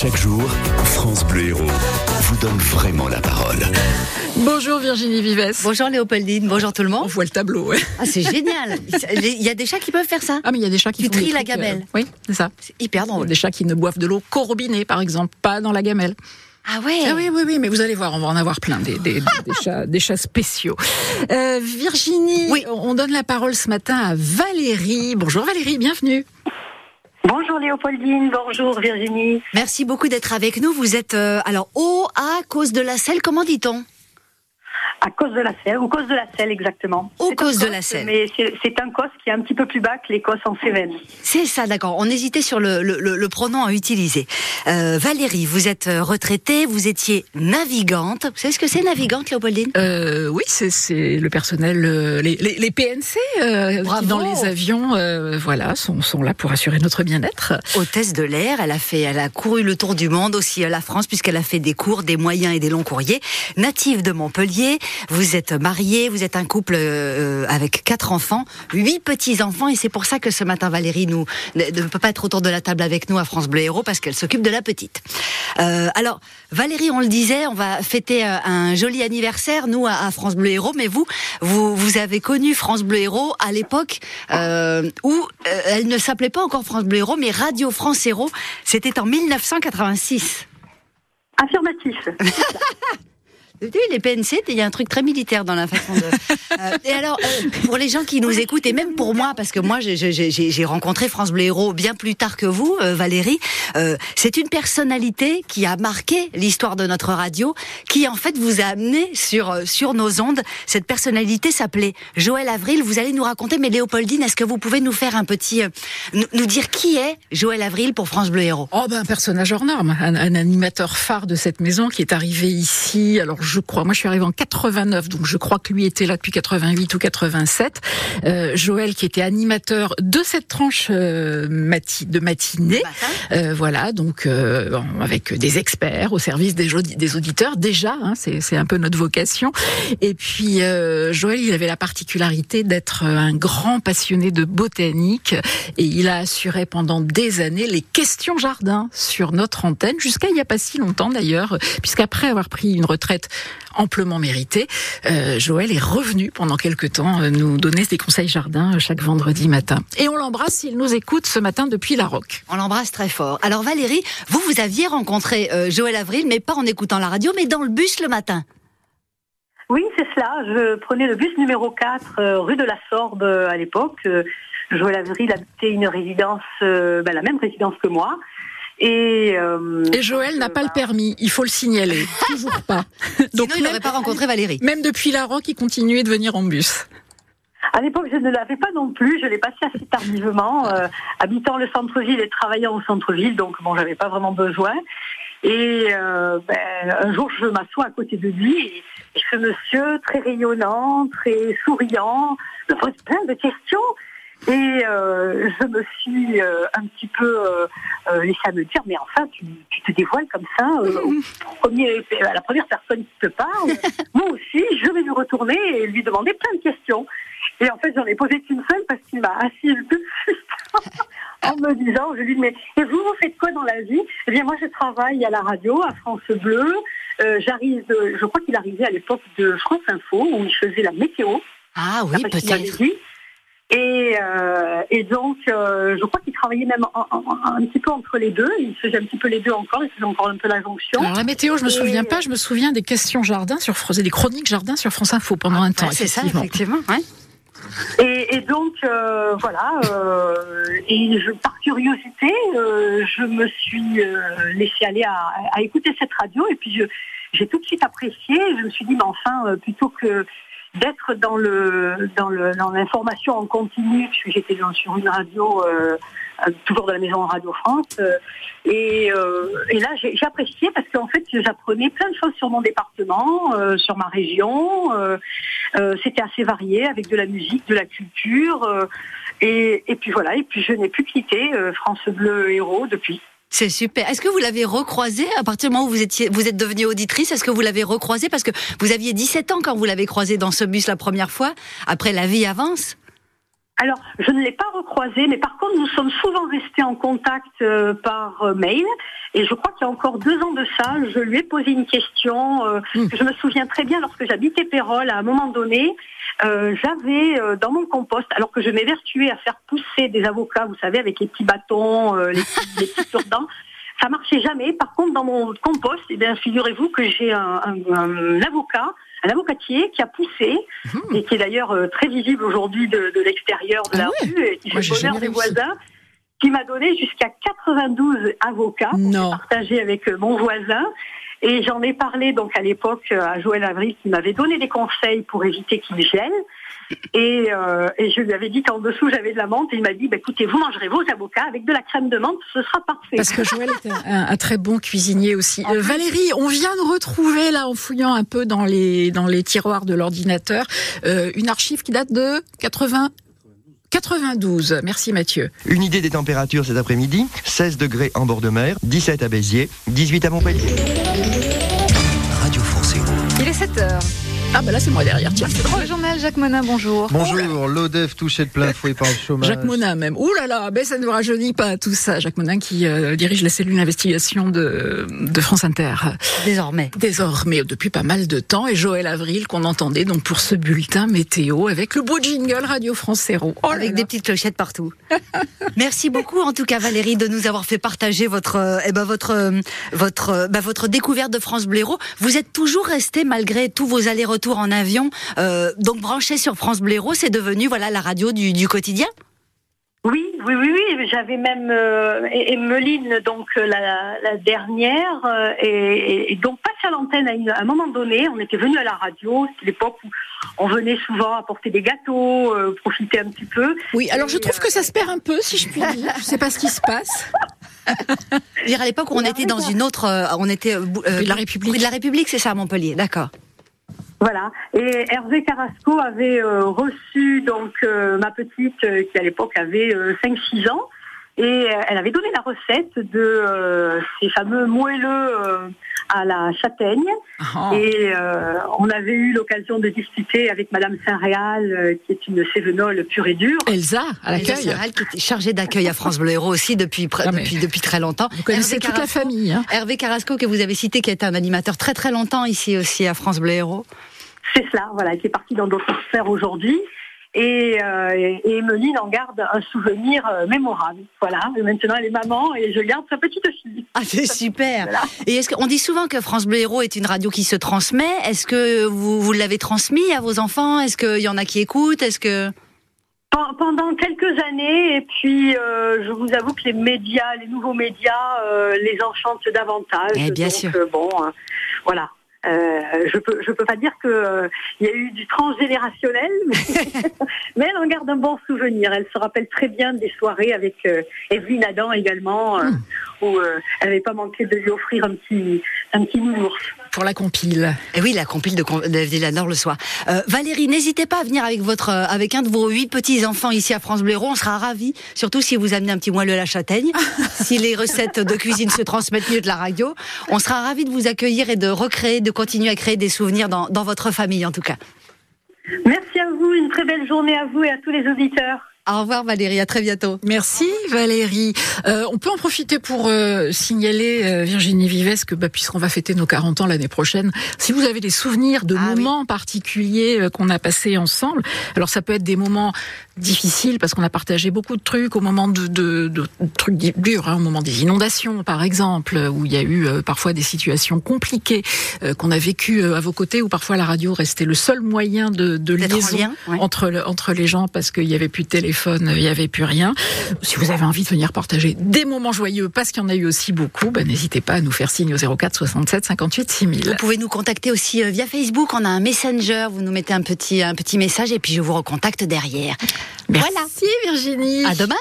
Chaque jour, France Bleu Héros vous donne vraiment la parole. Bonjour Virginie Vives. Bonjour Léopoldine, bonjour tout le On monde. voit le tableau. ouais. Ah, c'est génial. Il y a des chats qui peuvent faire ça. Ah mais il y a des chats qui Tu font tries la trucs, gamelle. euh, oui, c'est ça. C'est hyper Il y a drôle. des chats qui ne boivent de l'eau qu'au robinet, par exemple, pas dans la gamelle. Ah ouais. Ah oui, oui, oui, mais vous allez voir, on va en avoir plein, des, des, des chats, des chats spéciaux. Euh, Virginie, Oui. on donne la parole ce matin à Valérie. Bonjour Valérie, bienvenue. Bonjour Léopoldine, bonjour Virginie. Merci beaucoup d'être avec nous. Vous êtes euh, alors au à cause de la selle. Comment dit-on? À cause de la selle, ou cause de la selle exactement. Au C'est cause de la selle. Mais c'est c'est un cos qui est un petit peu plus bas que les cos en Cévennes. C'est ça, d'accord. On hésitait sur le, le, le- le pronom à utiliser. Euh, Valérie, vous êtes euh, retraitée, vous étiez navigante. Vous savez ce que c'est navigante, Léopoldine? Euh, oui, c'est c'est le personnel, euh, les, les, les PNC euh, Bravo. qui dans les avions, euh, voilà, sont, sont là pour assurer notre bien-être. Hôtesse de l'air, elle a fait, elle a couru le tour du monde aussi à la France puisqu'elle a fait des cours, des moyens et des longs courriers. Native de Montpellier, vous êtes mariée, vous êtes un couple euh, avec quatre enfants, huit petits enfants et c'est pour ça que ce matin Valérie nous ne, peut pas être autour de la table avec nous à France Bleu Héros parce qu'elle s'occupe de la petite. Euh, alors Valérie, on le disait, on va fêter euh, un joli anniversaire nous à, à France Bleu Héros, mais vous, vous, vous avez connu France Bleu Héros à l'époque euh, où euh, elle ne s'appelait pas encore France Bleu Héros, mais Radio France Héros. C'était en 1986. Affirmatif. Les PNC, il y a un truc très militaire dans la façon de. Euh, et alors, euh, pour les gens qui nous écoutent, et même pour moi, parce que moi, j'ai- rencontré France Bleu Héros bien plus tard que vous, euh, Valérie. euh, c'est une personnalité qui a marqué l'histoire de notre radio, qui en fait vous a amené sur sur nos ondes. Cette personnalité s'appelait Joël Avril. Vous allez nous raconter, mais Léopoldine, est-ce que vous pouvez nous faire un petit, euh, nous, nous dire qui est Joël Avril pour France Bleu Héros? Oh ben un personnage hors norme, un, un animateur phare de cette maison qui est arrivé ici. Alors je crois, moi je suis arrivée en 89, donc je crois que lui était là depuis 88 ou 87. Euh, Joël qui était animateur de cette tranche euh, mati- de matinée. Euh, voilà, donc euh, avec des experts au service des, audi- des auditeurs déjà, hein, c'est un peu notre vocation. Et puis euh, Joël, il avait la particularité d'être un grand passionné de botanique et il a assuré pendant des années les questions jardin sur notre antenne jusqu'à il n'y a pas si longtemps d'ailleurs, puisqu'après avoir pris une retraite amplement méritée, euh, Joël est revenu pendant quelque temps euh, nous donner des conseils jardin euh, chaque vendredi matin. Et on l'embrasse s'il nous écoute ce matin depuis la Roque. On l'embrasse très fort. Alors Valérie, vous, vous aviez rencontré euh, Joël Avril, mais pas en écoutant la radio, mais dans le bus le matin. Oui, c'est cela. Je prenais le bus numéro 4, euh, rue de la Sorbe euh, à l'époque. Euh, Joël Avril habitait une résidence, euh, ben, la même résidence que moi. Et, euh, Et Joël n'a pas le permis, il faut le signaler. Toujours pas. Donc il n'aurait pas rencontré Valérie. même depuis la Roque, il continuait de venir en bus. À l'époque, je ne l'avais pas non plus. Je l'ai passé assez tardivement, euh, habitant le centre-ville et travaillant au centre-ville, donc bon, j'avais pas vraiment besoin. Et euh, ben, un jour, je m'assois à côté de lui et, et ce monsieur très rayonnant, très souriant, me pose plein de questions. Et euh, je me suis euh, un petit peu euh, euh, laissé à me dire, mais enfin, tu, tu te dévoiles comme ça euh, au premier, à la première personne qui te parle. Moi aussi, je vais lui retourner et lui demander plein de questions. Et en fait, j'en ai posé qu'une seule parce qu'il m'a assis le plus en me disant, je lui dis, mais et vous, vous faites quoi dans la vie? Eh bien, moi, je travaille à la radio, à France Bleu. Euh, J'arrive, je crois qu'il arrivait à l'époque de France Info, où il faisait la météo. Ah oui, peut-être. Et, euh, et donc, euh, je crois qu'il travaillait même en- en- en- un petit peu entre les deux. Il faisait un petit peu les deux encore. Il faisait encore un peu la jonction. Alors la météo, je me Et- souviens pas, je me souviens des questions jardin sur faisait des chroniques jardin sur France Info pendant un temps. Ouais, c'est ça, effectivement. ouais. Et, et donc, euh, voilà. euh, et je, par curiosité, euh, je me suis euh, laissée aller à, à écouter cette radio. Et puis, je- j'ai tout de suite apprécié. Je me suis dit, mais enfin, euh, plutôt que d'être dans le dans le dans l'information en continu, puisque j'étais sur une radio euh, euh, toujours de la maison Radio France, euh, et, euh, et là apprécié parce qu'en fait j'apprenais plein de choses sur mon département, euh, sur ma région. euh, C'était assez varié avec de la musique, de la culture, et, et puis voilà. Et puis je n'ai plus quitté France Bleu Héros depuis. C'est super. Est-ce que vous l'avez recroisé à partir du moment où vous étiez, vous êtes devenue auditrice? Est-ce que vous l'avez recroisé? Parce que vous aviez 17 ans quand vous l'avez croisé dans ce bus la première fois Après, la vie avance. Alors, je ne l'ai pas recroisé, mais par contre, nous sommes souvent restés en contact euh, par euh, mail. Et je crois qu'il y a encore deux ans de ça, je lui ai posé une question. euh, Mm. que Je me souviens très bien lorsque j'habitais Pérol, à un moment donné, euh, j'avais euh, dans mon compost, alors que je m'évertuais à faire pousser des avocats, vous savez, avec les petits bâtons, euh, les petits, les petits cure-dents, ça marchait jamais. Par contre, dans mon compost, eh bien, figurez-vous que j'ai un, un- un avocat, un avocatier qui a poussé Mhm. et qui est d'ailleurs très visible aujourd'hui de, de l'extérieur de Ah la ouais rue et qui Moi, fait bonheur des voisins, qui m'a donné jusqu'à 92 avocats pour partager avec mon voisin. Et j'en ai parlé donc à l'époque euh, à Joël Avril qui m'avait donné des conseils pour éviter qu'il gèle. Et, euh, et je lui avais dit qu'en dessous j'avais de la menthe et il m'a dit bah, écoutez vous mangerez vos avocats avec de la crème de menthe ce sera parfait. Parce que Joël est un, un très bon cuisinier aussi. Euh, Valérie, on vient de retrouver là en fouillant un peu dans les dans les tiroirs de l'ordinateur euh, une archive qui date de 80 92. Merci Mathieu. Une idée des températures cet après-midi 16 degrés en bord de mer, 17 à Béziers, 18 à Montpellier. Radio France. Il est 7 heures. Ah bah là c'est moi derrière. Tiens. Le journal Jacques Monin, bonjour. Bonjour, l'ODEF touché de plein fouet par le chômage. Jacques Monin même. Ouh là là, mais ça ne vous rajeunit pas tout ça. Jacques Monin qui euh, dirige la cellule d'investigation de, de France Inter. Désormais. Désormais, depuis pas mal de temps, et Joël Avril qu'on entendait donc pour ce bulletin météo avec le beau jingle Radio France Héros. Oh avec là. des petites clochettes partout. Merci beaucoup en tout cas Valérie de nous avoir fait partager votre euh, eh ben votre euh, votre euh, bah, votre découverte de France Blaireau. Vous êtes toujours resté malgré tous vos allers-retours en avion euh, donc branché sur France Blaireau, c'est devenu voilà la radio du, du quotidien. Oui, oui, oui, oui. J'avais même euh, donc euh, la, la dernière, euh, et, et donc passé à l'antenne à, une- à un moment donné. On était venu à la radio. C'était l'époque où on venait souvent apporter des gâteaux, euh, profiter un petit peu. Oui, alors je trouve que ça se perd un peu, si je puis dire. Je sais pas ce qui se passe. Dire à l'époque où on était dans une autre euh, on était euh, euh, de la République. de la République, c'est ça à Montpellier. D'accord. Voilà. Et Hervé Carrasco avait euh, reçu donc euh, ma petite euh, qui à l'époque avait euh, 5-6 ans et euh, elle avait donné la recette de euh, ces fameux moelleux euh, à la châtaigne. Ah. Et euh, on avait eu l'occasion de discuter avec Madame Saint-Réal, euh, qui est une Cévenole pure et dure. Elsa, à l'accueil. Qui était chargée d'accueil à France Bleu Héros aussi depuis, pr- Ah, mais- depuis, depuis très longtemps. Vous connaissez Hervé toute la Carrasco- famille. Hein. Hervé Carrasco, que vous avez cité, qui a été un animateur très très longtemps ici aussi à France Bleu Héros. C'est cela, voilà, qui est parti dans d'autres sphères aujourd'hui. Et, euh, et et Emeline en garde un souvenir euh, mémorable. Voilà, et maintenant elle est maman et je garde sa petite fille. Ah, c'est super. Voilà. Et est-ce qu'on dit souvent que France Bleu Héros est une radio qui se transmet? Est-ce que vous, vous l'avez transmis à vos enfants? Est-ce qu'il y en a qui écoutent? Est-ce que Pen- Pendant quelques années, et puis euh, je vous avoue que les médias, les nouveaux médias, euh, les enchantent davantage. Eh, bien Donc, sûr. bon, voilà. Euh, je peux je peux pas dire que euh, il y a eu du transgénérationnel, mais, mais elle en garde un bon souvenir. Elle se rappelle très bien des soirées avec euh, Evelyne Adam également, euh, Hmm. Où euh, elle n'avait pas manqué de lui offrir un petit un petit nounours. Pour la compile. Eh oui, la compile de, de Villanor le soir. Euh, Valérie, n'hésitez pas à venir avec votre, euh, avec un de vos huit petits enfants ici à France Bleu Héros. On sera ravis, surtout si vous amenez un petit moelleux à la châtaigne, si les recettes de cuisine se transmettent mieux de la radio. On sera ravis de vous accueillir et de recréer, de continuer à créer des souvenirs dans, dans votre famille en tout cas. Merci à vous, une très belle journée à vous et à tous les auditeurs. Au revoir Valérie, à très bientôt. Merci Valérie. Euh, on peut en profiter pour euh, signaler euh, Virginie Vives que bah, puisqu'on va fêter nos 40 ans l'année prochaine, si vous avez des souvenirs de Ah oui. moments particuliers qu'on a passés ensemble, alors ça peut être des moments difficiles parce qu'on a partagé beaucoup de trucs au moment de, de, de trucs durs, hein, au moment des inondations par exemple, où il y a eu parfois des situations compliquées qu'on a vécues à vos côtés, où parfois la radio restait le seul moyen de, D'être en liaison lien, ouais. entre, entre les gens parce qu'il n'y avait plus de téléphone, il n'y avait plus rien. Si vous avez envie de venir partager des moments joyeux, parce qu'il y en a eu aussi beaucoup, ben, n'hésitez pas à nous faire signe au 04 67 58 6000. Vous pouvez nous contacter aussi euh, via Facebook. On a un messenger. Vous nous mettez un petit, un petit message et puis je vous recontacte derrière. Merci Voilà. Virginie. À demain.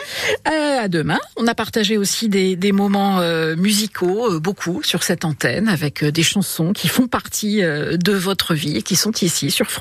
Euh, à demain. On a partagé aussi des, des moments euh, musicaux, euh, beaucoup, sur cette antenne, avec des chansons qui font partie de votre vie et qui sont ici sur France.